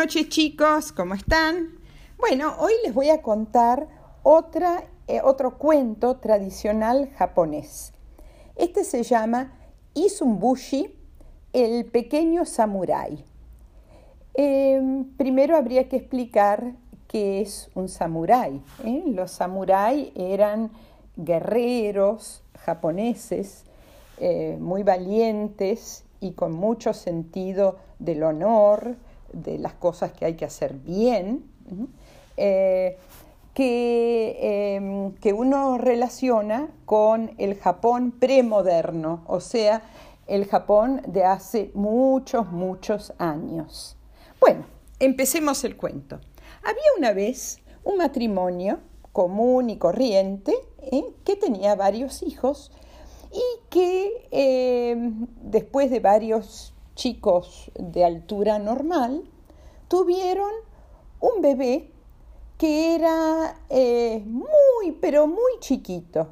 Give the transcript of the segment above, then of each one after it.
noches chicos, ¿cómo están? Bueno, hoy les voy a contar eh, otro cuento tradicional japonés. Este se llama Isumbushi, el pequeño samurái. Em, primero habría que explicar qué es un samurái. ¿eh? Los samuráis eran guerreros japoneses eh, muy valientes y con mucho sentido del honor, de las cosas que hay que hacer bien, eh, que, em, que uno relaciona con el Japón premoderno, o sea, el Japón de hace muchos, muchos años. Bueno, empecemos el cuento. Había una vez un matrimonio común y corriente ¿eh? que tenía varios hijos y que em, después de varios chicos de altura normal tuvieron un bebé que era eh, muy, pero muy chiquito.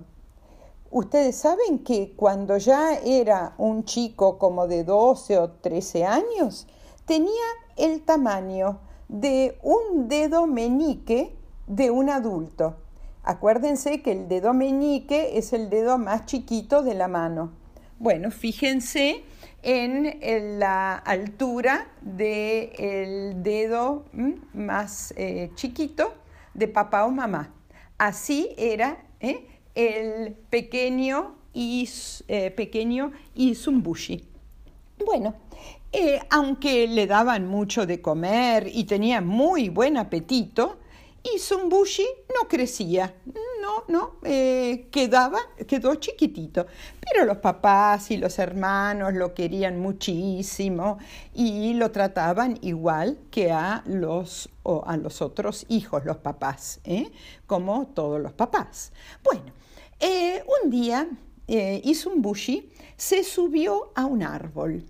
Ustedes saben que cuando ya era un chico como de 12 o 13 años, tenía el tamaño de un dedo meñique de un adulto. Acuérdense que el dedo meñique es el dedo más chiquito de la mano. Bueno, fíjense en la altura del dedo más eh, chiquito de papá o mamá. Así era ¿eh? el pequeño, is, eh, pequeño Isumbushi. Bueno, aunque le daban mucho de comer y tenía muy buen apetito, Isumbushi no crecía, no, no, eh, quedaba, quedó chiquitito. Pero los papás y los hermanos lo querían muchísimo y lo trataban igual que a los, a los otros hijos, los papás, ¿eh? como todos los papás. Bueno, eh, un día eh, Isumbushi se subió a un árbol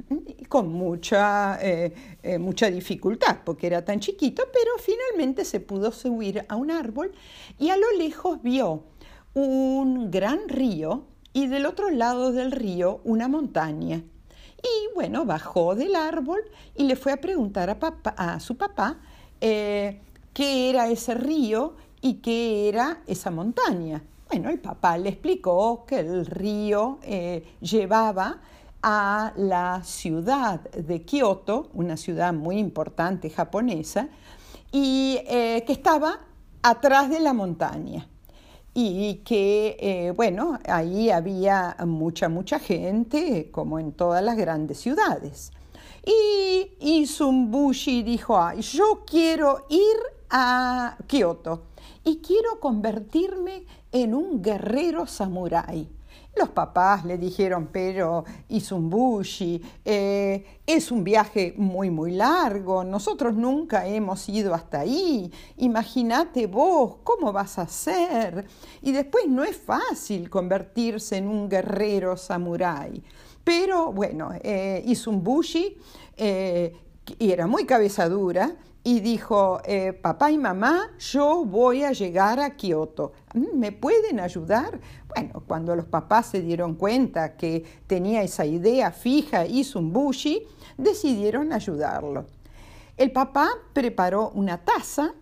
con mucha, eh, eh, mucha dificultad porque era tan chiquito, pero finalmente se pudo subir a un árbol y a lo lejos vio un gran río y del otro lado del río una montaña. Y bueno, bajó del árbol y le fue a preguntar a, su papá qué era ese río y qué era esa montaña. Bueno, el papá le explicó que el río eh, llevaba a la ciudad de Kioto, una ciudad muy importante japonesa, y eh, que estaba atrás de la montaña. Y que, eh, bueno, ahí había mucha, mucha gente, como en todas las grandes ciudades. Y Isumbushi dijo, yo quiero ir a Kioto y quiero convertirme en un guerrero samurái. Los papás le dijeron, pero Isumbushi, eh, es un viaje muy, muy largo, nosotros nunca hemos ido hasta ahí, imagínate vos, ¿cómo vas a hacer? Y después no es fácil convertirse en un guerrero samurái. Pero bueno, eh, Isumbushi eh, era muy cabezadura, y dijo, eh, papá y mamá, yo voy a llegar a Kioto. Mm, ¿Me pueden ayudar? Bueno, cuando los papás se dieron cuenta que tenía esa idea fija y Zumbushi, decidieron ayudarlo. El papá preparó una taza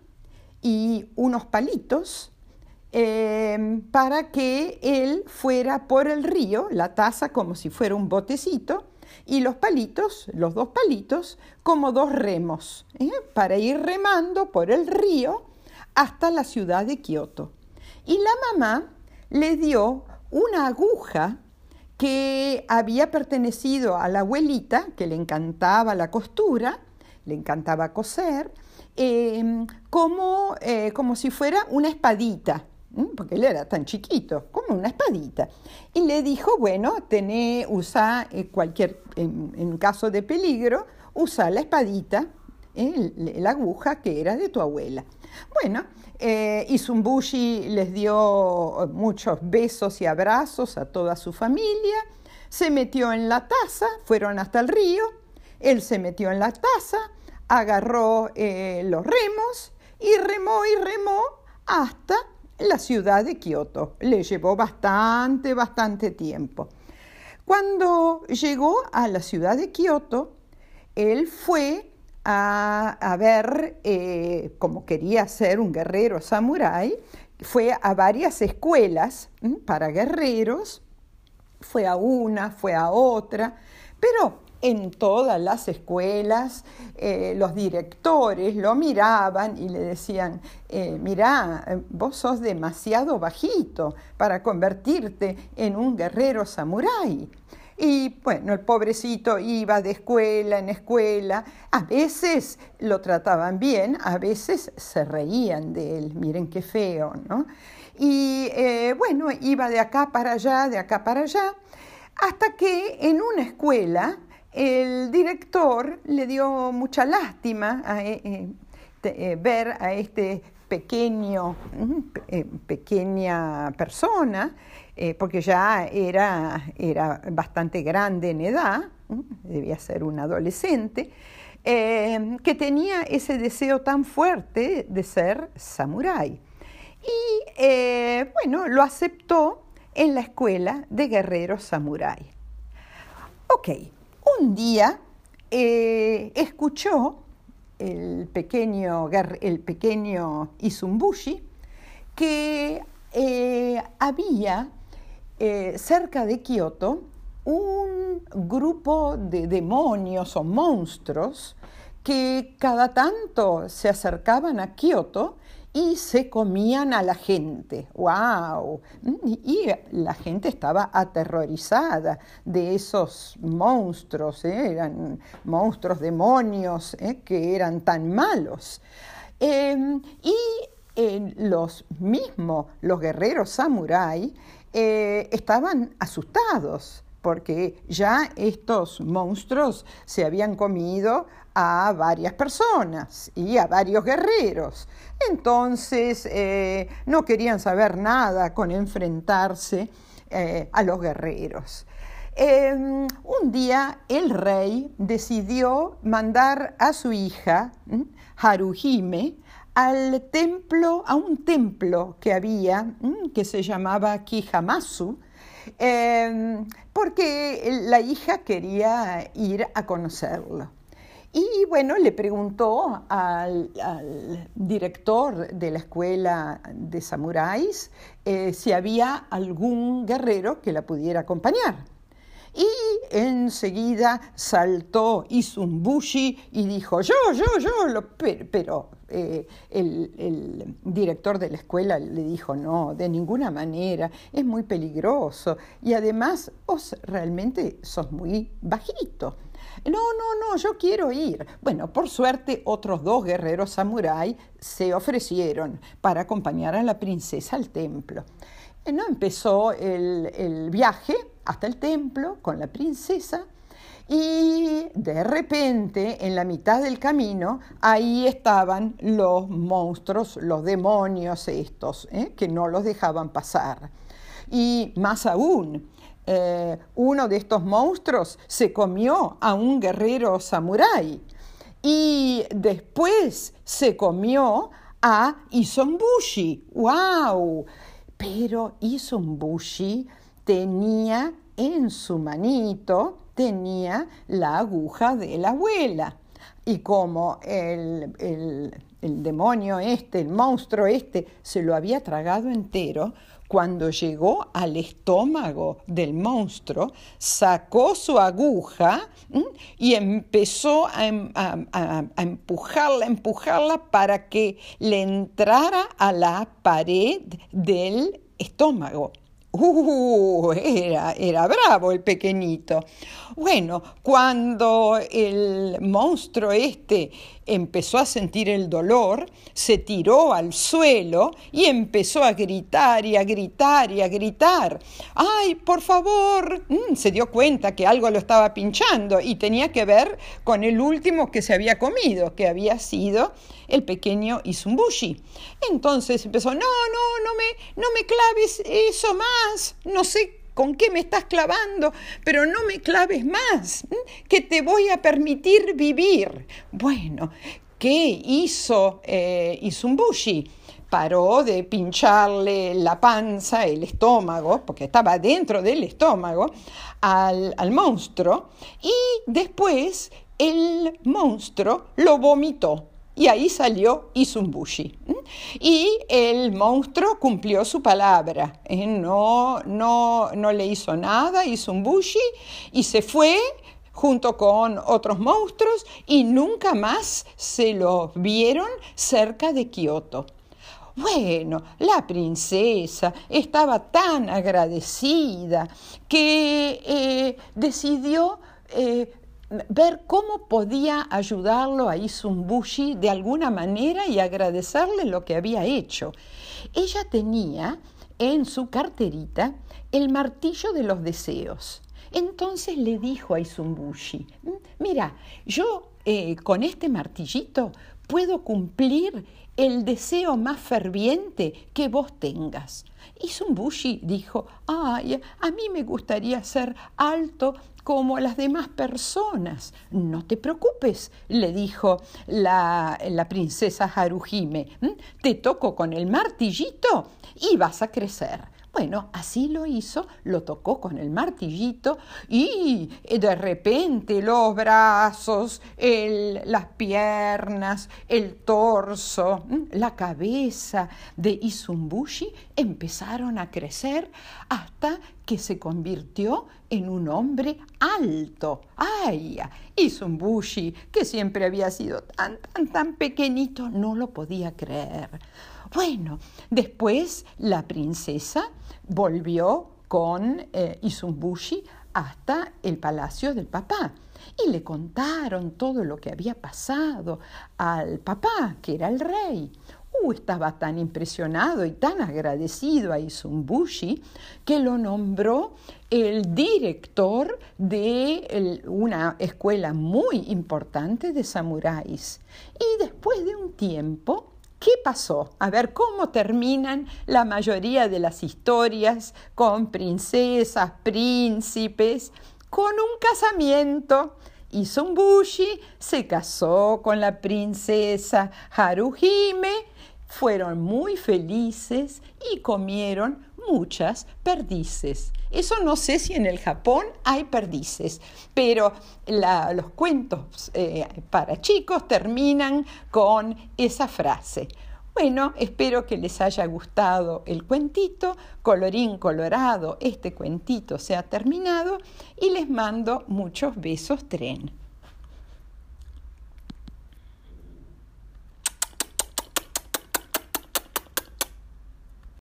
y unos palitos eh, para que él fuera por el río, la taza como si fuera un botecito, y los palitos, los dos palitos, como dos remos, ¿eh? para ir remando por el río hasta la ciudad de Kioto. Y la mamá le dio una aguja que había pertenecido a la abuelita, que le encantaba la costura, le encantaba coser, em, como, eh, como si fuera una espadita porque él era tan chiquito, como una espadita. Y le dijo, bueno, tené, usa eh, cualquier, en, caso de peligro, usa la espadita, eh, la aguja que era de tu abuela. Bueno, eh, Isumbushi les dio muchos besos y abrazos a toda su familia, se metió en la taza, fueron hasta el río, él se metió en la taza, agarró los remos y remó y remó hasta la ciudad de Kioto. Le llevó bastante, bastante tiempo. Cuando llegó a la ciudad de Kioto, él fue a, ver, eh, como quería ser un guerrero samurái, fue a varias escuelas para guerreros, fue a una, fue a otra, pero en todas las escuelas eh, los directores lo miraban y le decían, eh, mirá, vos sos demasiado bajito para convertirte en un guerrero samurái. Y bueno, el pobrecito iba de escuela en escuela, a veces lo trataban bien, a veces se reían de él, miren qué feo, ¿no? Y eh, bueno, iba de acá para allá, de acá para allá, hasta que en una escuela el director le dio mucha lástima a, eh, eh, ver a este pequeño, pequeña persona eh, porque ya era, era, bastante grande en edad, debía ser un adolescente, eh, que tenía ese deseo tan fuerte de ser samurái. Y eh, bueno, lo aceptó en la escuela de guerreros samurái. Ok, un día escuchó el pequeño, el pequeño que había eh, cerca de Kioto un grupo de demonios o monstruos que cada tanto se acercaban a Kioto y se comían a la gente. ¡Wow! Y la gente estaba aterrorizada de esos monstruos, ¿eh? eran monstruos demonios ¿eh? que eran tan malos. Em, y los mismos, los guerreros samurái, eh, estaban asustados porque ya estos monstruos se habían comido a varias personas y a varios guerreros. Entonces eh, no querían saber nada con enfrentarse eh, a los guerreros. Em, un día el rey decidió mandar a su hija, Haruhime, al templo, a un templo que había, que se llamaba Kijamasu, em, porque la hija quería ir a conocerlo. Y bueno, le preguntó al, director de la escuela de samuráis eh, si había algún guerrero que la pudiera acompañar. Y enseguida saltó Isumbushi y dijo, yo, yo, yo, pero, eh, el, director de la escuela le dijo, no, de ninguna manera, es muy peligroso y además vos realmente sos muy bajito. No, no, no, yo quiero ir. Bueno, por suerte otros dos guerreros samurái se ofrecieron para acompañar a la princesa al templo. Eh, no empezó el viaje hasta el templo con la princesa y de repente, en la mitad del camino, ahí estaban los monstruos, los demonios estos, ¿eh? que no los dejaban pasar. Y más aún, eh, uno de estos monstruos se comió a un guerrero samurái y después se comió a Isombushi. ¡Wow! Pero Isombushi tenía en su manito tenía la aguja de la abuela. Y como el, el, demonio este, el monstruo este, se lo había tragado entero, cuando llegó al estómago del monstruo, sacó su aguja y empezó a, em, a, a, empujarla, empujarla para que le entrara a la pared del estómago. Uh, era, era bravo el pequeñito. Bueno, cuando el monstruo este empezó a sentir el dolor, se tiró al suelo y empezó a gritar y a gritar y a gritar. ¡Ay, por favor! Mm, se dio cuenta que algo lo estaba pinchando y tenía que ver con el último que se había comido, que había sido el pequeño Isumbushi. Entonces empezó, no, no, no me, no me claves eso más, no sé con qué me estás clavando, pero no me claves más, que te voy a permitir vivir. Bueno, ¿qué hizo eh? Paró de pincharle la panza, el estómago, porque estaba dentro del estómago, al, al monstruo, y después el monstruo lo vomitó y ahí salió Isumbushi. Y el monstruo cumplió su palabra, ¿eh? no, no, no le hizo nada a Isumbushi y se fue junto con otros monstruos y nunca más se lo vieron cerca de Kioto. Bueno, la princesa estaba tan agradecida que eh, decidió eh, ver cómo podía ayudarlo a Isumbushi de alguna manera y agradecerle lo que había hecho. Ella tenía en su carterita el martillo de los deseos. Entonces le dijo a Isumbushi, mm, mira, yo eh, con este martillito puedo cumplir el deseo más ferviente que vos tengas. Y Zumbushi dijo, ay, a mí me gustaría ser alto como las demás personas. No te preocupes, le dijo la, la princesa Haruhime, te toco con el martillito y vas a crecer. Bueno, así lo hizo, lo tocó con el martillito y de repente los brazos, las piernas, el torso, la cabeza de Isumbushi empezaron a crecer hasta que se convirtió en un hombre alto. ¡Ay! Isumbushi, que siempre había sido tan, tan, tan pequeñito, no lo podía creer. Bueno, después la princesa volvió con eh, hasta el palacio del papá y le contaron todo lo que había pasado al papá, que era el rey. Uh, estaba tan impresionado y tan agradecido a Isumbushi que lo nombró el director de una escuela muy importante de samuráis. Y después de un tiempo, ¿Qué pasó? A ver, ¿cómo terminan la mayoría de las historias con princesas, príncipes? Con un casamiento. Y Sumbushi se casó con la princesa Haruhime, fueron muy felices y comieron muchas perdices. Eso no sé si en el Japón hay perdices, pero los cuentos eh, para chicos terminan con esa frase. Bueno, espero que les haya gustado el cuentito, colorín colorado, este cuentito se ha terminado y les mando muchos besos tren.